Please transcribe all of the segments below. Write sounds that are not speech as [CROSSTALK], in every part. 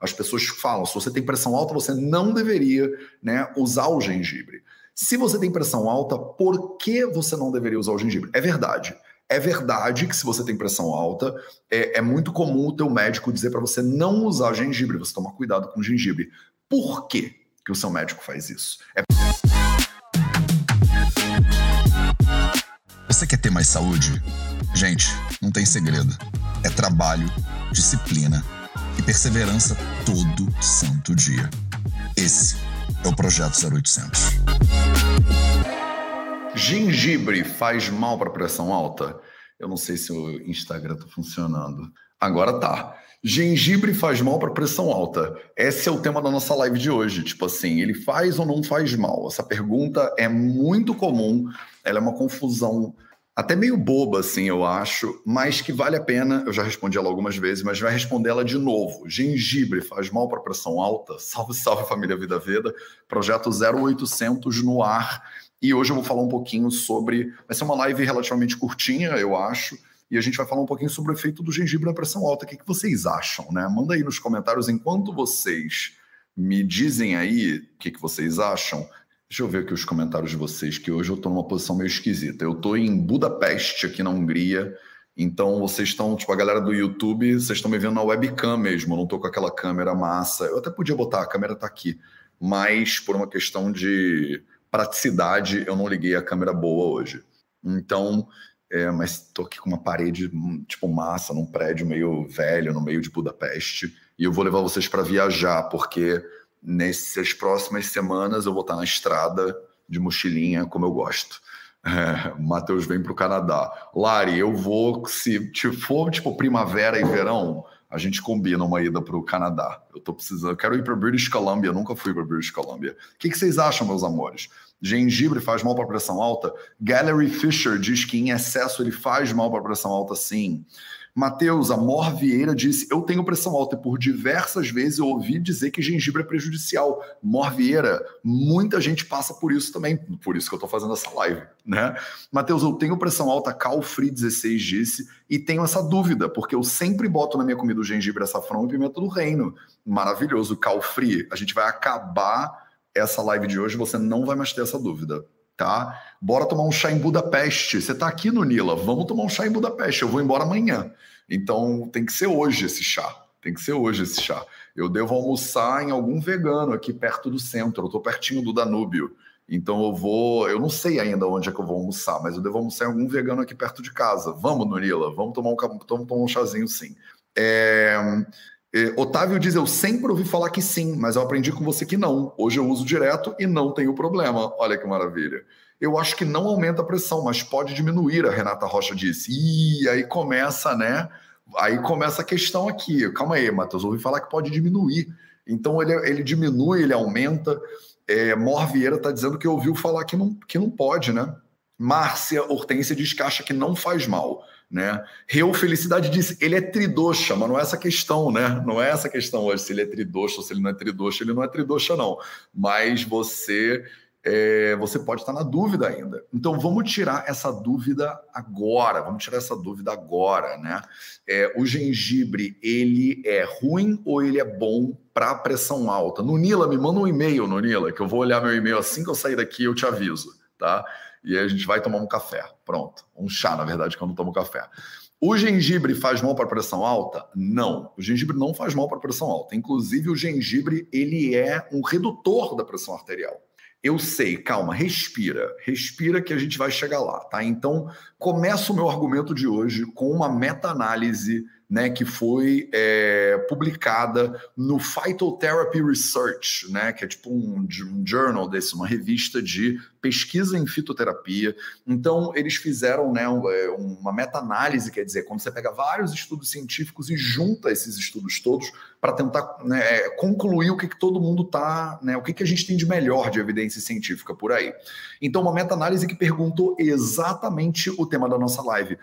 As pessoas falam, se você tem pressão alta, você não deveria né, usar o gengibre. Se você tem pressão alta, por que você não deveria usar o gengibre? É verdade. É verdade que se você tem pressão alta, é, é muito comum o teu médico dizer para você não usar gengibre, você tomar cuidado com o gengibre. Por quê que o seu médico faz isso? É... Você quer ter mais saúde? Gente, não tem segredo. É trabalho, disciplina e perseverança todo santo dia. Esse é o Projeto 0800. Gengibre faz mal para pressão alta? Eu não sei se o Instagram está funcionando. Agora tá. Gengibre faz mal para pressão alta. Esse é o tema da nossa live de hoje. Tipo assim, ele faz ou não faz mal? Essa pergunta é muito comum. Ela é uma confusão até meio boba, assim, eu acho, mas que vale a pena. Eu já respondi ela algumas vezes, mas vai responder ela de novo. Gengibre faz mal para pressão alta? [LAUGHS] Salve, salve família Vida Veda. Projeto 0800 no ar. E hoje eu vou falar um pouquinho sobre. Vai ser uma live relativamente curtinha, eu acho. E a gente vai falar um pouquinho sobre o efeito do gengibre na pressão alta. O que, que vocês acham, né? Manda aí nos comentários enquanto vocês me dizem aí o que, que vocês acham. Deixa eu ver aqui os comentários de vocês, que hoje eu estou numa posição meio esquisita. Eu estou em Budapeste, aqui na Hungria. Então vocês estão, tipo, a galera do YouTube, vocês estão me vendo na webcam mesmo. Eu não estou com aquela câmera massa. Eu até podia botar, a câmera está aqui. Mas por uma questão de praticidade, eu não liguei a câmera boa hoje. Então, é, mas estou aqui com uma parede tipo massa, num prédio meio velho, no meio de Budapeste, e eu vou levar vocês para viajar, porque nessas próximas semanas eu vou estar na estrada de mochilinha, como eu gosto. [LAUGHS] É, Matheus vem para o Canadá. Lari, eu vou, se for tipo primavera e verão, a gente combina uma ida para o Canadá. Eu estou precisando, quero ir para British Columbia, nunca fui para British Columbia. O que, que, vocês acham, meus amores? Gengibre faz mal para pressão alta? Gallery Fisher diz que em excesso ele faz mal para pressão alta, sim. Matheus, Amor Vieira disse: Eu tenho pressão alta e por diversas vezes eu ouvi dizer que gengibre é prejudicial. Mor Vieira, muita gente passa por isso também, por isso que eu estou fazendo essa live, né? Matheus, eu tenho pressão alta, Calfree 16 disse, e tenho essa dúvida, porque eu sempre boto na minha comida o gengibre, açafrão e pimenta do reino. Maravilhoso, Calfree. A gente vai acabar essa live de hoje, você não vai mais ter essa dúvida tá? Bora tomar um chá em Budapeste. Você tá aqui no Nila, vamos tomar um chá em Budapeste. Eu vou embora amanhã. Então tem que ser hoje esse chá. Tem que ser hoje esse chá. Eu devo almoçar em algum vegano aqui perto do centro. Eu tô pertinho do Danúbio. Então eu vou, eu não sei ainda onde é que eu vou almoçar, mas eu devo almoçar em algum vegano aqui perto de casa. Vamos, Nurila, vamos tomar um, vamos tomar um chazinho sim. É, é, Otávio diz: Eu sempre ouvi falar que sim, mas eu aprendi com você que não. Hoje eu uso direto e não tenho problema. Olha que maravilha. Eu acho que não aumenta a pressão, mas pode diminuir, a Renata Rocha disse. E aí começa, né? Aí começa a questão aqui. Calma aí, Matheus, ouvi falar que pode diminuir. Então ele, ele diminui, ele aumenta. É, Mor Vieira está dizendo que ouviu falar que não, que não pode, né? Márcia Hortência diz que acha que não faz mal né? Reu Felicidade disse, ele é tridoxa, mas não é essa questão, né? Não é essa questão hoje, se ele é tridoxa ou se ele não é tridoxa, ele não é tridoxa, não. Mas você é, você pode estar na dúvida ainda. Então vamos tirar essa dúvida agora, vamos tirar essa dúvida agora, né? É, o gengibre, ele é ruim ou ele é bom para pressão alta? No Nila, me manda um e-mail, no Nila, que eu vou olhar meu e-mail assim que eu sair daqui, eu te aviso, tá? E aí a gente vai tomar um café. Pronto. Um chá, na verdade, não tomo café. O gengibre faz mal para pressão alta? Não. O gengibre não faz mal para pressão alta. Inclusive, o gengibre ele é um redutor da pressão arterial. Eu sei, calma, respira, respira que a gente vai chegar lá, tá? Então, começa o meu argumento de hoje com uma meta-análise né, que foi é, publicada no Phytotherapy Research, né, que é tipo um, um journal desse, uma revista de pesquisa em fitoterapia. Então, eles fizeram né, é, uma meta-análise, quer dizer, quando você pega vários estudos científicos e junta esses estudos todos para tentar né, é, concluir o que, que todo mundo está, né, o que, que a gente tem de melhor de evidência científica por aí. Então, uma meta-análise que perguntou exatamente o tema da nossa live: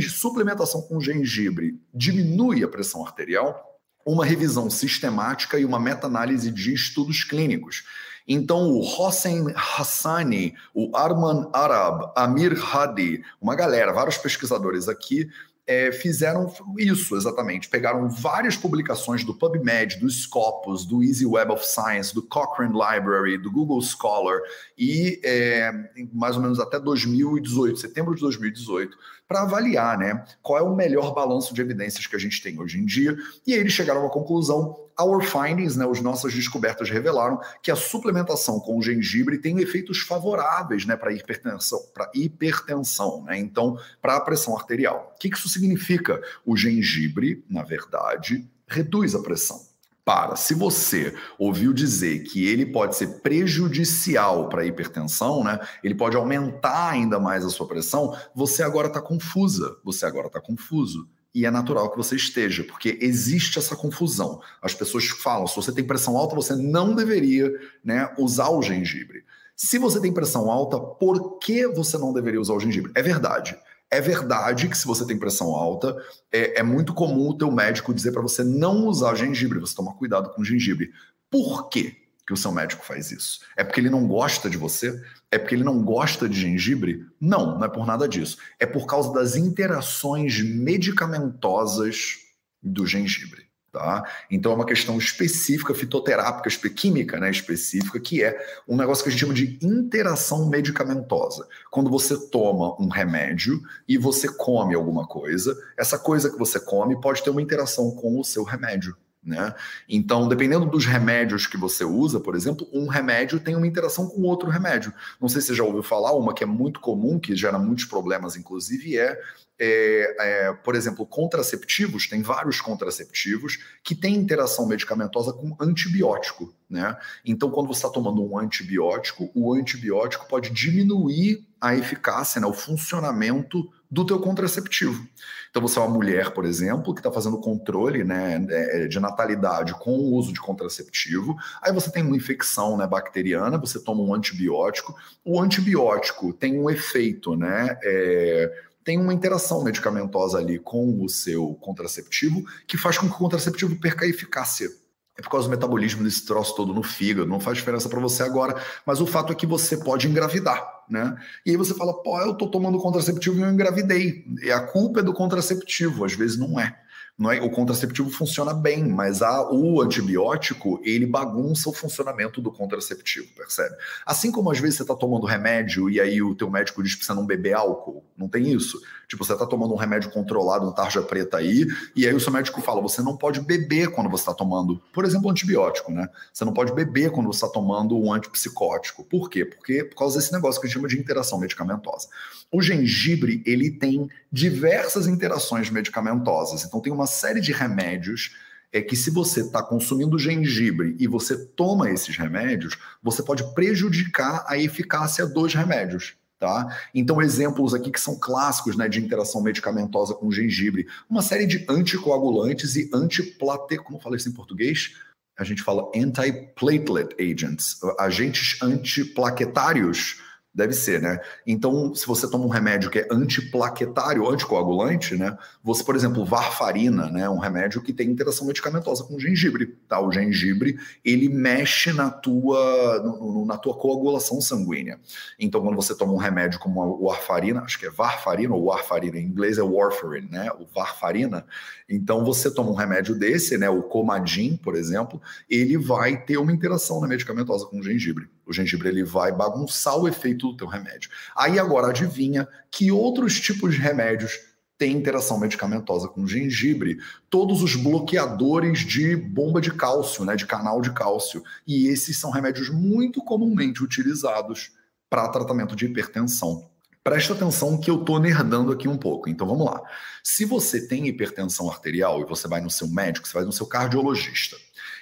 suplementação com gengibre diminui a pressão arterial? Uma revisão sistemática e uma meta-análise de estudos clínicos. Então, o Hossein Hassani, o Arman Arab, Amir Hadi, uma galera, vários pesquisadores aqui, é, fizeram isso exatamente. Pegaram várias publicações do PubMed, do Scopus, do Easy Web of Science, do Cochrane Library, do Google Scholar e é, mais ou menos até 2018, setembro de 2018, para avaliar né, qual é o melhor balanço de evidências que a gente tem hoje em dia. E aí eles chegaram à conclusão Our findings, né, as nossas descobertas revelaram que a suplementação com gengibre tem efeitos favoráveis né, para hipertensão, para hipertensão, né? Então, para a pressão arterial. O que isso significa? O gengibre, na verdade, reduz a pressão. Para, se você ouviu dizer que ele pode ser prejudicial para a hipertensão, né? Ele pode aumentar ainda mais a sua pressão, você agora está confusa, você agora está confuso e é natural que você esteja, porque existe essa confusão. As pessoas falam, se você tem pressão alta, você não deveria né, usar o gengibre. Se você tem pressão alta, por que você não deveria usar o gengibre? É verdade. É verdade que se você tem pressão alta, é, é muito comum o teu médico dizer para você não usar gengibre, você tomar cuidado com gengibre. Por quê? que o seu médico faz isso? É porque ele não gosta de você? É porque ele não gosta de gengibre? Não, não é por nada disso. É por causa das interações medicamentosas do gengibre. Tá? Então é uma questão específica, fitoterápica, química né, específica, que é um negócio que a gente chama de interação medicamentosa. Quando você toma um remédio e você come alguma coisa, essa coisa que você come pode ter uma interação com o seu remédio. Né? Então, dependendo dos remédios que você usa, por exemplo, um remédio tem uma interação com outro remédio. Não sei se você já ouviu falar, uma que é muito comum, que gera muitos problemas, inclusive, é, é, é por exemplo, contraceptivos. Tem vários contraceptivos que têm interação medicamentosa com antibiótico. Né? Então, quando você está tomando um antibiótico, o antibiótico pode diminuir a eficácia, né, o funcionamento do teu contraceptivo. Então você é uma mulher, por exemplo, que está fazendo controle né, é, de natalidade com o uso de contraceptivo. Aí você tem uma infecção né, bacteriana, você toma um antibiótico. O antibiótico tem um efeito, né? É, tem uma interação medicamentosa ali com o seu contraceptivo que faz com que o contraceptivo perca a eficácia é por causa do metabolismo desse troço todo no fígado, não faz diferença para você agora, mas o fato é que você pode engravidar, né? E aí você fala, pô, eu tô tomando contraceptivo e eu engravidei. E a culpa é do contraceptivo, às vezes não é. Não é, o contraceptivo funciona bem, mas a, o antibiótico ele bagunça o funcionamento do contraceptivo, percebe? Assim como às vezes você está tomando remédio e aí o teu médico diz que você não beber álcool, não tem isso. Tipo, você está tomando um remédio controlado, um tarja preta aí, e aí o seu médico fala, você não pode beber quando você está tomando, por exemplo, um antibiótico, né? Você não pode beber quando você está tomando um antipsicótico. Por quê? Porque por causa desse negócio que a gente chama de interação medicamentosa. O gengibre, ele tem diversas interações medicamentosas. Então tem uma série de remédios é que se você está consumindo gengibre e você toma esses remédios, você pode prejudicar a eficácia dos remédios. Tá? Então, exemplos aqui que são clássicos né, de interação medicamentosa com gengibre, uma série de anticoagulantes e antiplate, como fala isso em português? A gente fala antiplatelet agents, agentes antiplaquetários Deve ser, né? Então, se você toma um remédio que é antiplaquetário, anticoagulante, né? Você, por exemplo, varfarina, né? Um remédio que tem interação medicamentosa com o gengibre, tá? O gengibre, ele mexe na tua, no, na tua coagulação sanguínea. Então, quando você toma um remédio como o warfarina, acho que é varfarina ou warfarina, em inglês é warfarin, né? O varfarina. Então, você toma um remédio desse, né? O Comadin, por exemplo, ele vai ter uma interação na medicamentosa com o gengibre. O gengibre ele vai bagunçar o efeito do teu remédio. Aí agora adivinha que outros tipos de remédios têm interação medicamentosa com o gengibre? Todos os bloqueadores de bomba de cálcio, né, de canal de cálcio. E esses são remédios muito comumente utilizados para tratamento de hipertensão. Presta atenção que eu estou nerdando aqui um pouco. Então vamos lá. Se você tem hipertensão arterial e você vai no seu médico, você vai no seu cardiologista.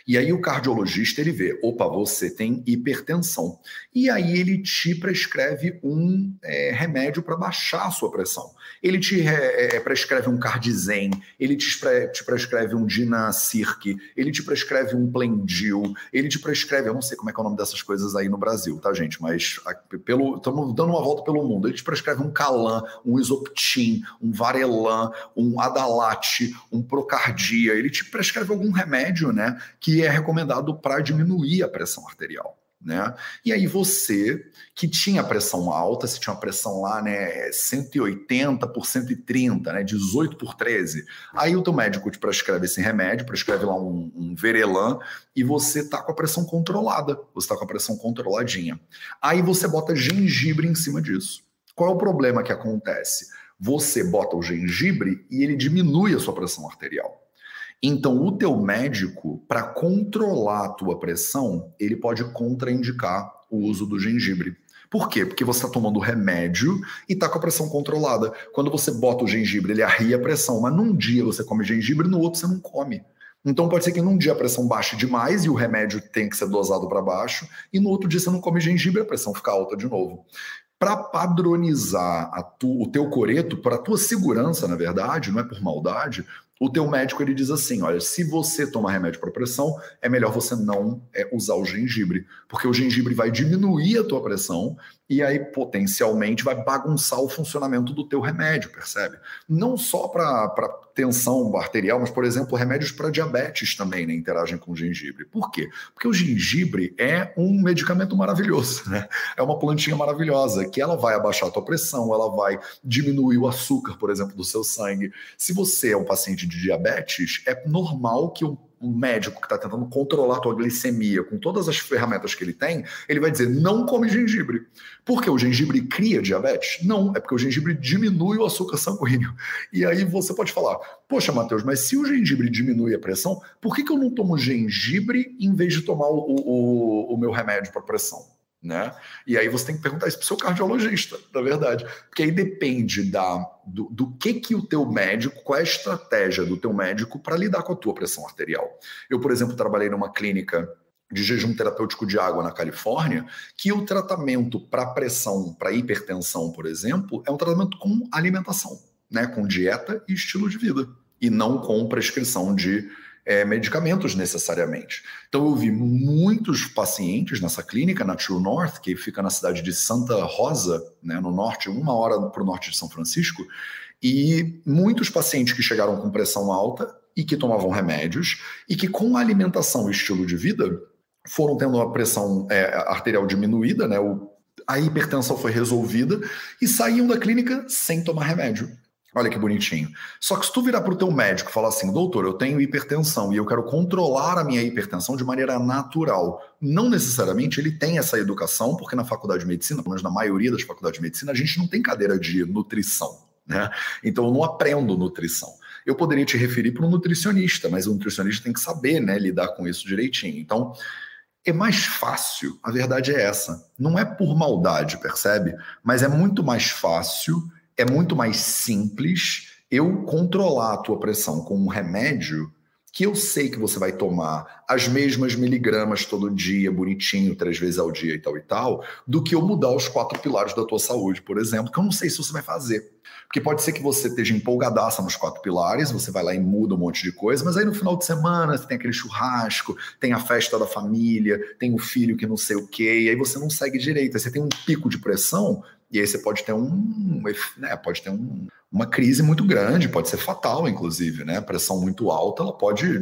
E aí o cardiologista ele vê, opa, você tem hipertensão. E aí ele te prescreve um é, remédio para baixar a sua pressão. Ele te é, é prescreve um Cardizen, ele te, te prescreve um Dinacirc, ele te prescreve um Plendil, ele te prescreve, eu não sei como é que é o nome dessas coisas aí no Brasil, tá, gente? Mas estamos dando uma volta pelo mundo. Ele te prescreve um Calan, um Isoptim, um Varelan, um Adalate, um Procardia. Ele te prescreve algum remédio, né, que é recomendado para diminuir a pressão arterial. né? E aí você que tinha pressão alta, se tinha uma pressão lá, né, 180 por 130, né, 18 por 13, aí o teu médico te prescreve esse remédio, prescreve lá um, um Verelan e você tá com a pressão controlada, você tá com a pressão controladinha. Aí você bota gengibre em cima disso. Qual é o problema que acontece? Você bota o gengibre e ele diminui a sua pressão arterial. Então, o teu médico, para controlar a tua pressão, ele pode contraindicar o uso do gengibre. Por quê? Porque você está tomando remédio e está com a pressão controlada. Quando você bota o gengibre, ele arria a pressão, mas num dia você come gengibre, no outro você não come. Então pode ser que num dia a pressão baixe demais e o remédio tem que ser dosado para baixo, e no outro dia você não come gengibre a pressão fica alta de novo. Para padronizar tu, o teu coreto, para a tua segurança, na verdade, não é por maldade, o teu médico ele diz assim, olha, se você tomar remédio para pressão, é melhor você não é, usar o gengibre, porque o gengibre vai diminuir a tua pressão e aí potencialmente vai bagunçar o funcionamento do teu remédio, percebe? Não só para tensão arterial, mas, por exemplo, remédios para diabetes também né, interagem com o gengibre. Por quê? Porque o gengibre é um medicamento maravilhoso, né? É uma plantinha maravilhosa que ela vai abaixar a tua pressão, ela vai diminuir o açúcar, por exemplo, do seu sangue. Se você é um paciente de diabetes, é normal que o um médico que está tentando controlar a tua glicemia com todas as ferramentas que ele tem, ele vai dizer não come gengibre. Por que o gengibre cria diabetes? Não, é porque o gengibre diminui o açúcar sanguíneo. E aí você pode falar, poxa, Matheus, mas se o gengibre diminui a pressão, por que, que eu não tomo gengibre em vez de tomar o, o, o meu remédio para pressão? Né? E aí você tem que perguntar isso para o seu cardiologista, na verdade, porque aí depende da, do, do, que que o teu médico, qual é a estratégia do teu médico para lidar com a tua pressão arterial. Eu, por exemplo, trabalhei numa clínica de jejum terapêutico de água na Califórnia, que o tratamento para pressão, para hipertensão, por exemplo, é um tratamento com alimentação, né? Com dieta e estilo de vida, e não com prescrição de é, medicamentos necessariamente. Então eu vi muitos pacientes nessa clínica, na True North, que fica na cidade de Santa Rosa, né, no norte, uma hora para o norte de São Francisco, e muitos pacientes que chegaram com pressão alta e que tomavam remédios, e que com alimentação e estilo de vida foram tendo a pressão é, arterial diminuída, né, o, a hipertensão foi resolvida e saíam da clínica sem tomar remédio. Olha que bonitinho. Só que se tu virar para o teu médico e falar assim, doutor, eu tenho hipertensão e eu quero controlar a minha hipertensão de maneira natural. Não necessariamente ele tem essa educação, porque na faculdade de medicina, pelo menos na maioria das faculdades de medicina, a gente não tem cadeira de nutrição. Né? Então eu não aprendo nutrição. Eu poderia te referir para um nutricionista, mas o nutricionista tem que saber né, lidar com isso direitinho. Então, é mais fácil, a verdade é essa. Não é por maldade, percebe? Mas é muito mais fácil é muito mais simples eu controlar a tua pressão com um remédio que eu sei que você vai tomar as mesmas miligramas todo dia, bonitinho, três vezes ao dia e tal e tal, do que eu mudar os quatro pilares da tua saúde, por exemplo, que eu não sei se você vai fazer. Porque pode ser que você esteja empolgadaça nos quatro pilares, você vai lá e muda um monte de coisa, mas aí no final de semana você tem aquele churrasco, tem a festa da família, tem o filho que não sei o quê, e aí você não segue direito. Aí você tem um pico de pressão e aí você pode ter um, né, pode ter um, uma crise muito grande, pode ser fatal, inclusive, né? Pressão muito alta, ela pode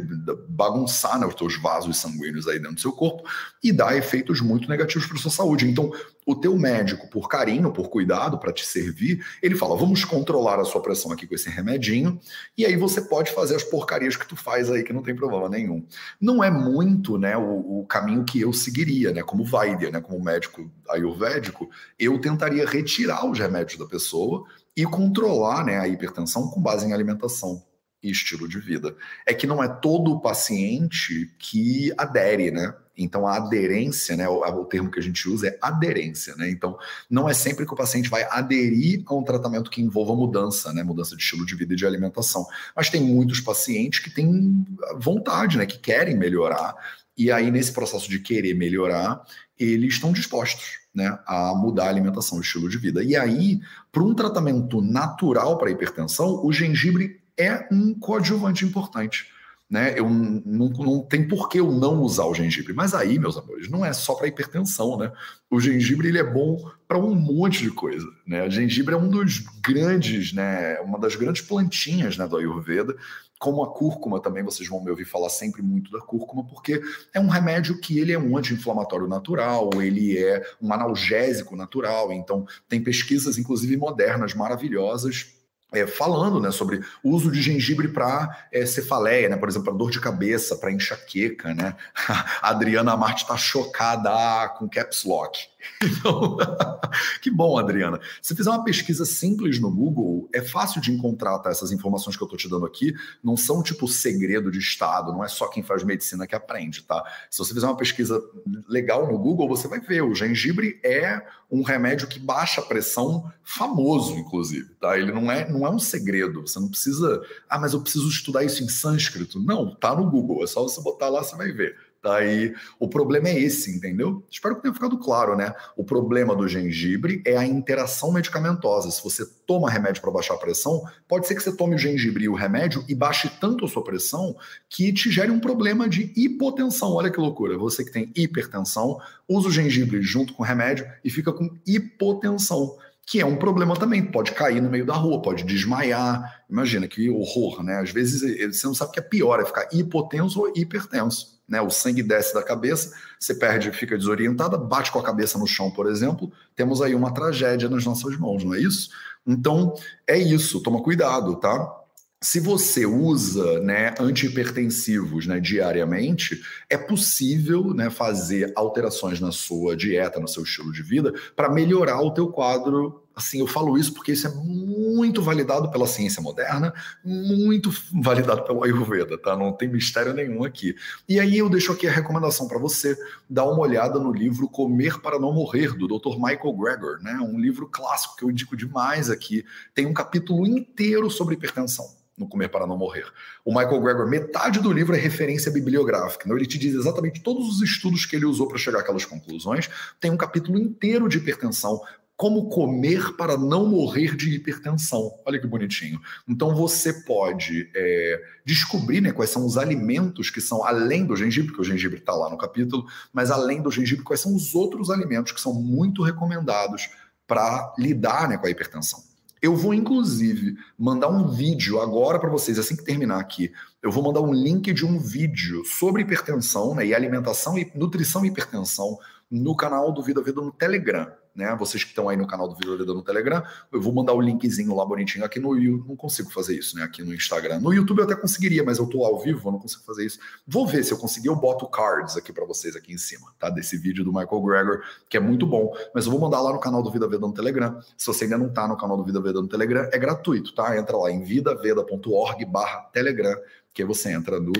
bagunçar né, os teus vasos sanguíneos aí dentro do seu corpo e dar efeitos muito negativos para sua saúde. Então, o teu médico, por carinho, por cuidado, para te servir, ele fala: vamos controlar a sua pressão aqui com esse remedinho, e aí você pode fazer as porcarias que tu faz aí, que não tem problema nenhum. Não é muito né, o, o caminho que eu seguiria, né? Como Vaidya, né? Como médico ayurvédico, eu tentaria retirar os remédios da pessoa e controlar né, a hipertensão com base em alimentação e estilo de vida. É que não é todo paciente que adere, né? Então a aderência, né, o, o, termo que a gente usa é aderência, né? Então não é sempre que o paciente vai aderir a um tratamento que envolva mudança, né, mudança de estilo de vida e de alimentação. Mas tem muitos pacientes que têm vontade, né, que querem melhorar e aí nesse processo de querer melhorar, eles estão dispostos né, a mudar a alimentação, o estilo de vida. E aí, para um tratamento natural para hipertensão, o gengibre é um coadjuvante importante. Né? Eu não, não tem por que eu não usar o gengibre. Mas aí, meus amores, não é só para hipertensão, né? O gengibre ele é bom para um monte de coisa, né? O gengibre é um dos grandes, né? Uma das grandes plantinhas, né, do Ayurveda como a cúrcuma também, vocês vão me ouvir falar sempre muito da cúrcuma, porque é um remédio que ele é um anti-inflamatório natural, ele é um analgésico natural, então tem pesquisas, inclusive modernas, maravilhosas, é, falando né, sobre o uso de gengibre para é, cefaleia, né, por exemplo, para dor de cabeça, para enxaqueca. Né? [LAUGHS] A Adriana Marte está chocada com caps lock. Então, [LAUGHS] que bom, Adriana. Se fizer uma pesquisa simples no Google, é fácil de encontrar tá? essas informações que eu estou te dando aqui. Não são tipo segredo de Estado, não é só quem faz medicina que aprende, tá? Se você fizer uma pesquisa legal no Google, você vai ver. O gengibre é um remédio que baixa a pressão, famoso, inclusive, tá? Ele não é, não é um segredo. Você não precisa. Ah, mas eu preciso estudar isso em sânscrito. Não, tá no Google. É só você botar lá, você vai ver. Daí, o problema é esse, entendeu? Espero que tenha ficado claro, né? O problema do gengibre é a interação medicamentosa. Se você toma remédio para baixar a pressão, pode ser que você tome o gengibre e o remédio e baixe tanto a sua pressão que te gere um problema de hipotensão. Olha que loucura. Você que tem hipertensão, usa o gengibre junto com o remédio e fica com hipotensão que é um problema também. Pode cair no meio da rua, pode desmaiar. Imagina que horror, né? Às vezes você não sabe o que é pior, é ficar hipotenso ou hipertenso né? O sangue desce da cabeça, você perde, fica desorientada, bate com a cabeça no chão, por exemplo. Temos aí uma tragédia nas nossas mãos, não é isso? Então, é isso, toma cuidado, tá? Se você usa né, antihipertensivos né, diariamente, é possível né, fazer alterações na sua dieta, no seu estilo de vida, para melhorar o teu quadro assim, eu falo isso porque isso é muito validado pela ciência moderna, muito validado pelo Ayurveda, tá? Não tem mistério nenhum aqui. E aí eu deixo aqui a recomendação para você dar uma olhada no livro Comer para não morrer do Dr. Michael Greger, né? Um livro clássico que eu indico demais aqui. Tem um capítulo inteiro sobre hipertensão no Comer para Não Morrer. O Michael Greger, metade do livro é referência bibliográfica. Então ele te diz exatamente todos os estudos que ele usou para chegar àquelas conclusões. Tem um capítulo inteiro de hipertensão, como comer para não morrer de hipertensão. Olha que bonitinho. Então você pode é, descobrir né, quais são os alimentos que são além do gengibre, porque o gengibre está lá no capítulo, mas além do gengibre, quais são os outros alimentos que são muito recomendados para lidar né, com a hipertensão. Eu vou, inclusive, mandar um vídeo agora para vocês, assim que terminar aqui. Eu vou mandar um link de um vídeo sobre hipertensão né, e alimentação e nutrição e hipertensão no canal do Vida Vida no Telegram né? Vocês que estão aí no canal do Vida no Telegram, eu vou mandar o linkzinho lá bonitinho aqui no YouTube. Não consigo fazer isso, né? Aqui no Instagram. No YouTube eu até conseguiria, mas eu tô ao vivo, eu não consigo fazer isso. Vou ver se eu conseguir, eu boto cards aqui para vocês aqui em cima, tá? Desse vídeo do Michael Gregor, que é muito bom. Mas eu vou mandar lá no canal do Vida Veda no Telegram. Se você ainda não tá no canal do Vida Veda no Telegram, é gratuito, tá? Entra lá em vidaveda.org barra Telegram, que aí você entra no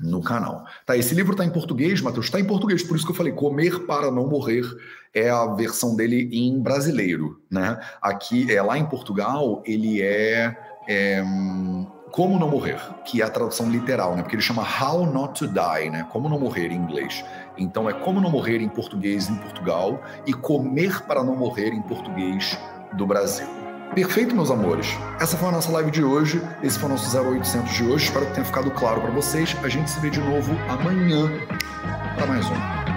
no canal. Tá, esse livro está em português, Matheus, está em português, por isso que eu falei Comer para não morrer é a versão dele em brasileiro, né? Aqui, é lá em Portugal, ele é, é Como não morrer, que é a tradução literal, né? Porque ele chama How Not to Die, né? Como não morrer em inglês. Então é Como não morrer em português em Portugal e Comer para não morrer em português do Brasil. Perfeito, meus amores. Essa foi a nossa live de hoje. Esse foi o nosso 0800 de hoje. Espero que tenha ficado claro para vocês. A gente se vê de novo amanhã para mais um.